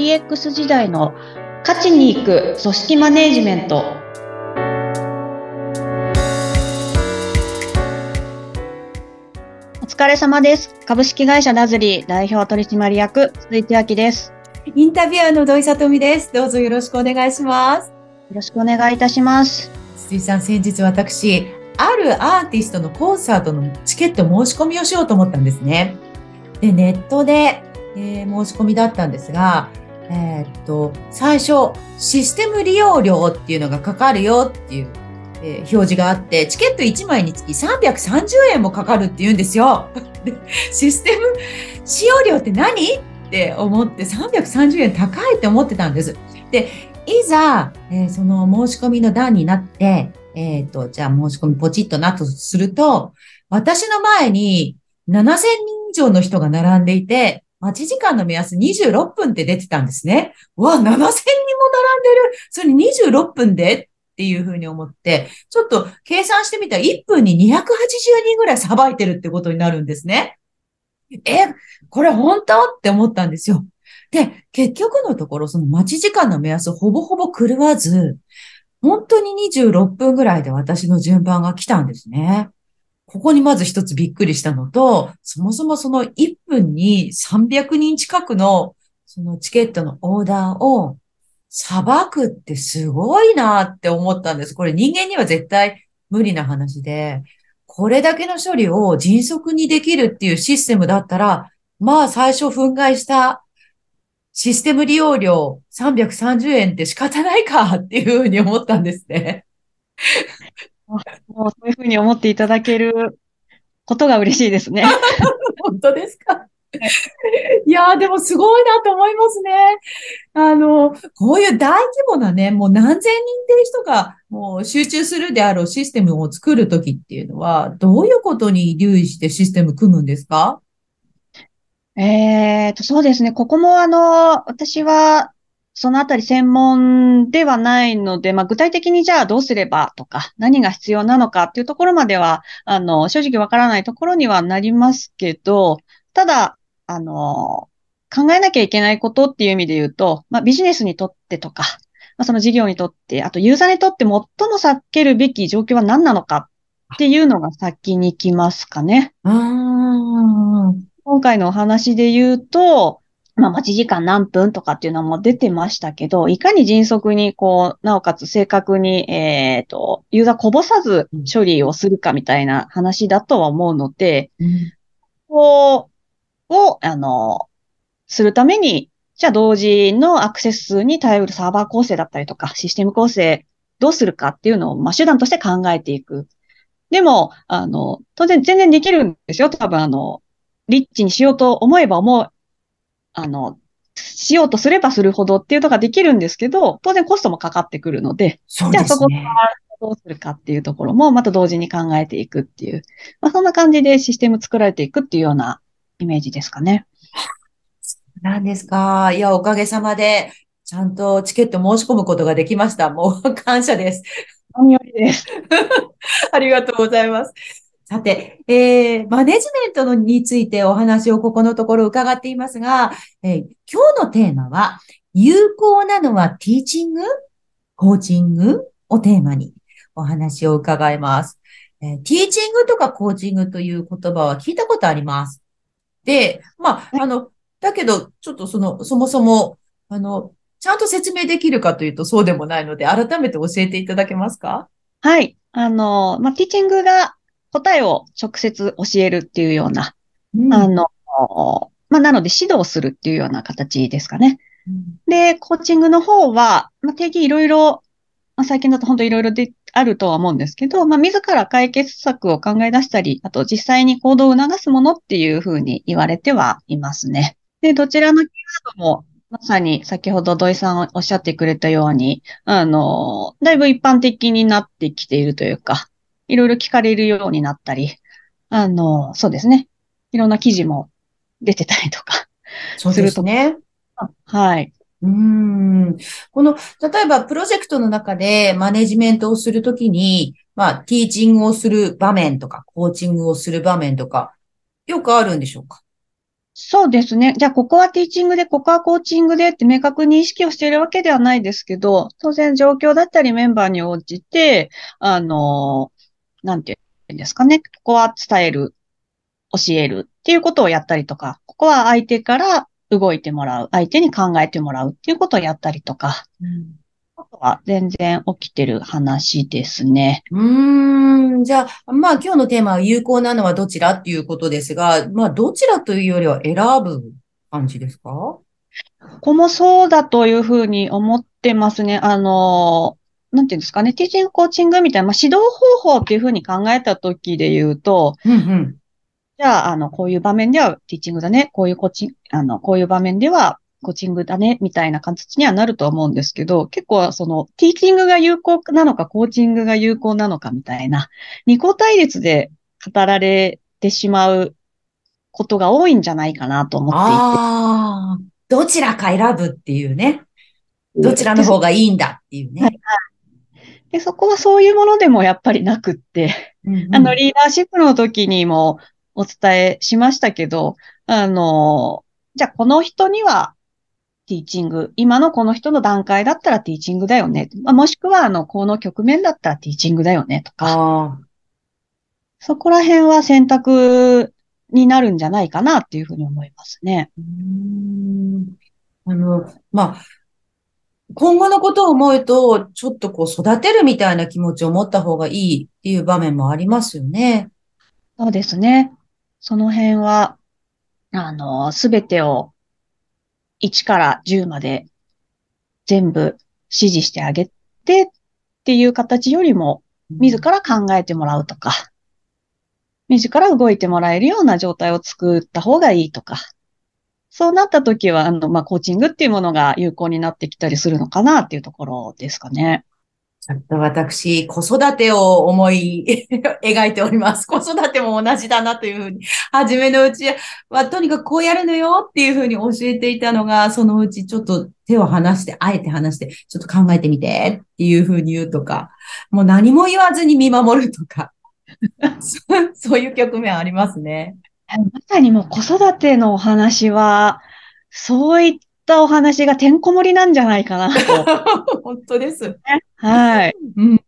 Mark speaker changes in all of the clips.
Speaker 1: DX 時代の価値に行く組織マネジメント。お疲れ様です。株式会社ダズリー代表取締役鈴木明です。
Speaker 2: インタビュアーの土井さとみです。どうぞよろしくお願いします。よ
Speaker 1: ろしくお願いいたします。
Speaker 2: 鈴木さん先日私あるアーティストのコンサートのチケット申し込みをしようと思ったんですね。でネットで、えー、申し込みだったんですがえー、っと、最初、システム利用料っていうのがかかるよっていう、えー、表示があって、チケット1枚につき330円もかかるって言うんですよ。システム使用料って何？って思って330円高いって思ってたんです。で、いざ、えー、その申し込みの段になって、えっ、と、じゃあ申し込みポチッとなとすると、私の前に7000人以上の人が並んでいて、待ち時間の目安26分って出てたんですね。うわ、7000人も並んでる。それ26分でっていうふうに思って、ちょっと計算してみたら1分に280人ぐらいさばいてるってことになるんですね。え、これ本当？って思ったんですよ。で、結局のところ、その待ち時間の目安ほぼほぼ狂わず、本当に26分ぐらいで私の順番が来たんですね。ここにまず一つびっくりしたのと、そもそもその1分に300人近くのそのチケットのオーダーを裁くってすごいなって思ったんです。これ人間には絶対無理な話で、これだけの処理を迅速にできるっていうシステムだったら、まあ最初憤慨したシステム利用料330円って仕方ないかっていうふうに思ったんですね。
Speaker 1: もうそういうふうに思っていただけることが嬉しいですね。
Speaker 2: 本当ですか？いやー、でもすごいなと思いますね。あの、こういう大規模なね、もう何千人っていう人がもう集中するであろうシステムを作るときっていうのは、どういうことに留意してシステム組むんですか？
Speaker 1: ええと、そうですね。ここもあの、私はそのあたり専門ではないので、まあ、具体的にじゃあどうすればとか、何が必要なのかっていうところまでは、あの、正直わからないところにはなりますけど、ただ、あの、考えなきゃいけないことっていう意味で言うと、まあ、ビジネスにとってとか、まあ、その事業にとって、あとユーザーにとって最も避けるべき状況は何なのかっていうのが先に来ますかね。今回のお話で言うと、まあ、待ち時間何分とかっていうのも出てましたけど、いかに迅速に、こう、なおかつ正確に、えっ、ー、と、ユーザーこぼさず処理をするかみたいな話だとは思うので、うん、こう、を、あの、するために、じゃあ同時のアクセス数に頼るサーバー構成だったりとか、システム構成どうするかっていうのを、まあ、手段として考えていく。でも、あの、当然全然できるんですよ。多分、あの、リッチにしようと思えば思う、あの、しようとすればするほどっていうのができるんですけど、当然コストもかかってくるので、
Speaker 2: でね、じゃあそこから
Speaker 1: どうするかっていうところもまた同時に考えていくっていう、まあ、そんな感じでシステム作られていくっていうようなイメージですかね。
Speaker 2: なんですか。いや、おかげさまで、ちゃんとチケット申し込むことができました。もう感謝です。
Speaker 1: 何よりです。
Speaker 2: ありがとうございます。さて、えー、マネジメントのについてお話をここのところ伺っていますが、えー、今日のテーマは、有効なのはティーチング？コーチング？をテーマにお話を伺います。えー、ティーチングとかコーチングという言葉は聞いたことあります。で、まあ、あの、だけど、ちょっとその、そもそも、あの、ちゃんと説明できるかというとそうでもないので、改めて教えていただけますか？
Speaker 1: はい。あの、まあ、ティーチングが答えを直接教えるっていうような、うん、あの、まあ、なので指導するっていうような形ですかね。うん、で、コーチングの方は、まあ、定義いろいろ、まあ、最近だと本当いろいろであるとは思うんですけど、まあ、自ら解決策を考え出したり、あと実際に行動を促すものっていうふうに言われてはいますね。で、どちらのキーワードもまさに先ほど土井さんおっしゃってくれたように、あの、だいぶ一般的になってきているというか、いろいろ聞かれるようになったり、あの、そうですね。いろんな記事も出てたりとか。
Speaker 2: そうですね。
Speaker 1: はい。
Speaker 2: うん。この、例えばプロジェクトの中でマネジメントをするときに、まあ、ティーチングをする場面とか、コーチングをする場面とか、よくあるんでしょうか？
Speaker 1: そうですね。じゃあ、ここはティーチングで、ここはコーチングでって明確に意識をしているわけではないですけど、当然状況だったりメンバーに応じて、あの、なんていうんですかね。ここは伝える、教えるっていうことをやったりとか、ここは相手から動いてもらう、相手に考えてもらうっていうことをやったりとか、
Speaker 2: うん
Speaker 1: ことは全然起きてる話ですね。
Speaker 2: うーん、じゃあ、まあ今日のテーマは有効なのはどちらっていうことですが、まあどちらというよりは選ぶ感じですか？
Speaker 1: ここもそうだというふうに思ってますね。あの、なんていうんですかね、ティーチング、コーチングみたいな、まあ、指導方法っていうふうに考えたときで言うと、
Speaker 2: うんうん。
Speaker 1: じゃあ、あの、こういう場面ではティーチングだね、こういうコーチング、あの、こういう場面ではコーチングだね、みたいな形にはなると思うんですけど、結構その、ティーチングが有効なのか、コーチングが有効なのかみたいな、二項対立で語られてしまうことが多いんじゃないかなと思っていて。
Speaker 2: ああ、どちらか選ぶっていうね。どちらの方がいいんだっていうね。
Speaker 1: はいで、そこはそういうものでもやっぱりなくって、
Speaker 2: うんうん。
Speaker 1: あの、リーダーシップの時にもお伝えしましたけど、あの、じゃあこの人にはティーチング、今のこの人の段階だったらティーチングだよね。まあ、もしくは、あの、この局面だったらティーチングだよねとか、そこら辺は選択になるんじゃないかなっていうふうに思いますね。
Speaker 2: うーん。あの、まあ、今後のことを思うと、ちょっとこう育てるみたいな気持ちを持った方がいいっていう場面もありますよね。
Speaker 1: そうですね。その辺は、あの、すべてを1から10まで全部指示してあげてっていう形よりも、自ら考えてもらうとか、自ら動いてもらえるような状態を作った方がいいとか、そうなった時は、あの、まあ、コーチングっていうものが有効になってきたりするのかなっていうところですかね。
Speaker 2: ちょっと私、子育てを思い 描いております。子育ても同じだなというふうに、初めのうちは、とにかくこうやるのよっていうふうに教えていたのが、そのうちちょっと手を離して、あえて離して、ちょっと考えてみてっていうふうに言うとか、もう何も言わずに見守るとか、そういう局面ありますね。
Speaker 1: まさにもう子育てのお話は、そういったお話がてんこ盛りなんじゃないかなと。
Speaker 2: 本当です。
Speaker 1: はい。
Speaker 2: うん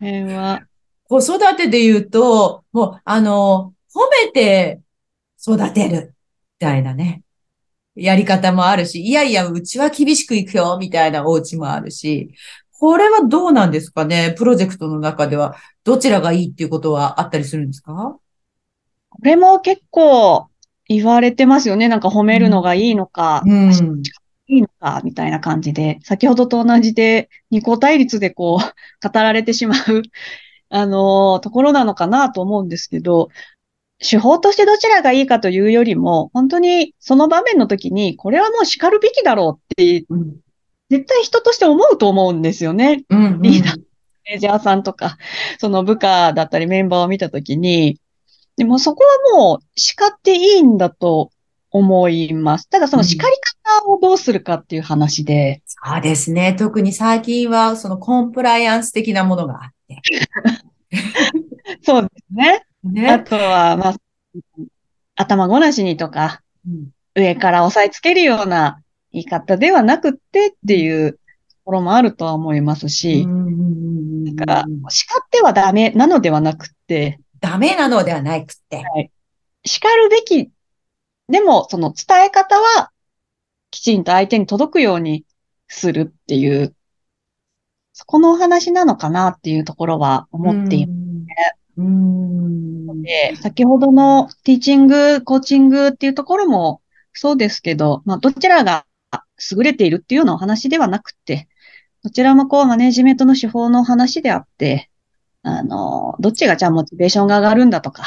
Speaker 1: 辺は。
Speaker 2: 子育てで言うと、もう、あの、褒めて育てる、みたいなね。やり方もあるし、いやいや、うちは厳しくいくよ、みたいなお家もあるし、これはどうなんですかねプロジェクトの中では、どちらがいいっていうことはあったりするんですか？
Speaker 1: これも結構言われてますよね。なんか褒めるのがいいのか、
Speaker 2: うん。
Speaker 1: いいのか、みたいな感じで、先ほどと同じで、二項対立でこう、語られてしまう、あのーところなのかなと思うんですけど、手法としてどちらがいいかというよりも、本当にその場面の時に、これはもう叱るべきだろうって、
Speaker 2: うん。
Speaker 1: 絶対人として思うと思うんですよね。
Speaker 2: うん。
Speaker 1: リーダーマネージャーさんとか、その部下だったりメンバーを見たときに、でもそこはもう叱っていいんだと思います。ただその叱り方をどうするかっていう話で、
Speaker 2: そうですね。特に最近は、そのコンプライアンス的なものがあって。
Speaker 1: そうですね。あ
Speaker 2: ね。
Speaker 1: とは、まあ、頭ごなしにとか、
Speaker 2: うん。
Speaker 1: 上から押さえつけるような言い方ではなくってっていうところもあるとは思いますし、だから、叱ってはダメなのではなくって、
Speaker 2: ダメなのではなくて。
Speaker 1: 叱るべき、でも、その伝え方は、きちんと相手に届くようにするっていう、そこのお話なのかなっていうところは思っていま
Speaker 2: うん。うん。
Speaker 1: す。先ほどのティーチング、コーチングっていうところもそうですけど、まあ、どちらが優れているっていうようなお話ではなくて、どちらもこう、マネジメントの手法の話であって、あの、どっちがじゃあモチベーションが上がるんだとか、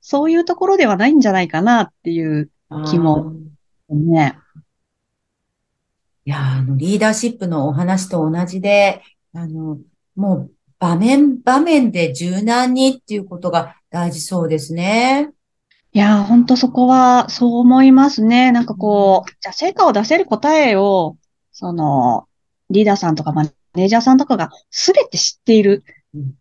Speaker 1: そういうところではないんじゃないかなっていう気もね。
Speaker 2: いや、あの、リーダーシップのお話と同じで、あの、もう、場面、場面で柔軟にっていうことが大事そうですね。
Speaker 1: いやー、ほんとそこはそう思いますね。なんかこう、じゃあ成果を出せる答えを、その、リーダーさんとかマネージャーさんとかがすべて知っている
Speaker 2: うん。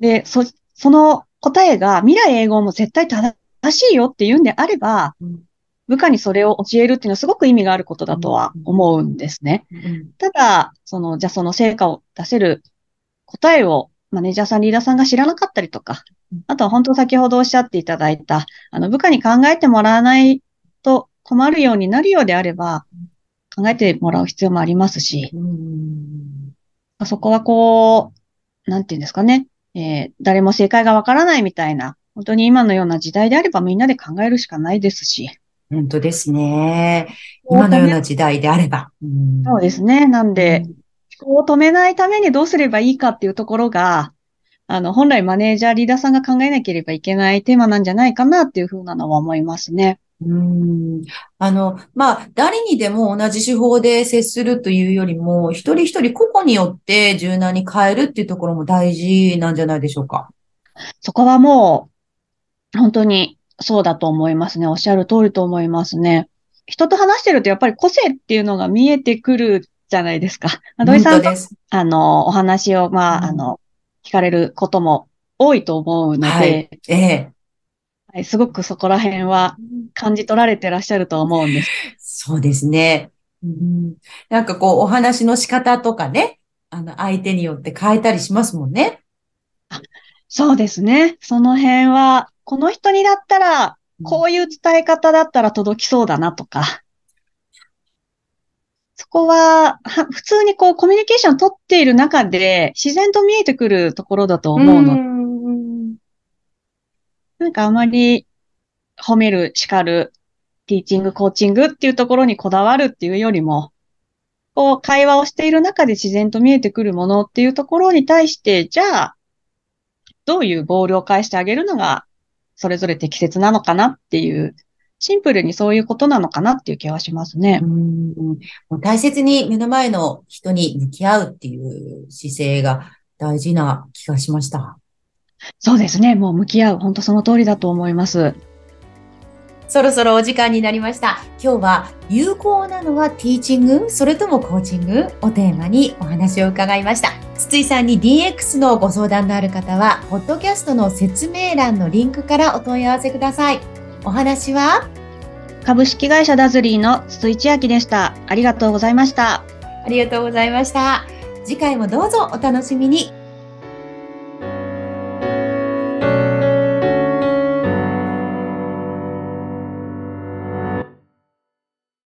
Speaker 1: で、そ、その答えが未来永劫も絶対正しいよっていうんであれば
Speaker 2: うん、
Speaker 1: 部下にそれを教えるっていうのはすごく意味があることだとは思うんですね。ただ、その、じゃあその成果を出せる答えをマネージャーさん、リーダーさんが知らなかったりとか、あとは本当先ほどおっしゃっていただいた、あの部下に考えてもらわないと困るようになるようであれば、考えてもらう必要もありますし、そこはこう、なん。ていうん。ですかね、えー、誰も正解がわからないみたいな、本当に今のような時代であればみんなで考えるしかないですし。
Speaker 2: 本当ですね。今のような時代であれば。
Speaker 1: そうですね。なんで、思考を止めないためにどうすればいいかっていうところが、あの、本来マネージャー、リーダーさんが考えなければいけないテーマなんじゃないかなっていうふうなのは思いますね。
Speaker 2: うん。あの、まあ、誰にでも同じ手法で接するというよりも、一人一人個々によって柔軟に変えるっていうところも大事なんじゃないでしょうか。
Speaker 1: そこはもう、本当にそうだと思いますね。おっしゃる通りと思いますね。人と話してるとやっぱり個性っていうのが見えてくるじゃないですか。土井さんと、あの、お話を、まあ、うん、あの、聞かれることも多いと思うので、はい、ええはい、すごくそこら辺は感じ取られてらっしゃると思うんです。
Speaker 2: そうですね。うん、なんかこう、お話の仕方とかね、あの、相手によって変えたりしますもんね。
Speaker 1: そうですね。その辺は、この人にだったら、こういう伝え方だったら届きそうだなとか、そこは、は普通にこうコミュニケーションを取っている中で自然と見えてくるところだと思うの。うんなんかあまり褒める、叱る、ティーチング、コーチングっていうところにこだわるっていうよりも、こう会話をしている中で自然と見えてくるものっていうところに対して、じゃあ、どういうボールを返してあげるのがそれぞれ適切なのかなっていうシンプルにそういうことなのかなっていう気はしますね。うん
Speaker 2: 大切に目の前の人に向き合うっていう姿勢が大事な気がしました。
Speaker 1: そうですね。もう向き合う。本当その通りだと思います。
Speaker 2: そろそろお時間になりました。今日は有効なのはティーチング？それともコーチング？をテーマにお話を伺いました。筒井さんに DX のご相談のある方は、ポッドキャストの説明欄のリンクからお問い合わせください。お話は？
Speaker 1: 株式会社ダズリーの筒井千明でした。ありがとうございました。
Speaker 2: ありがとうございました。次回もどうぞお楽しみに。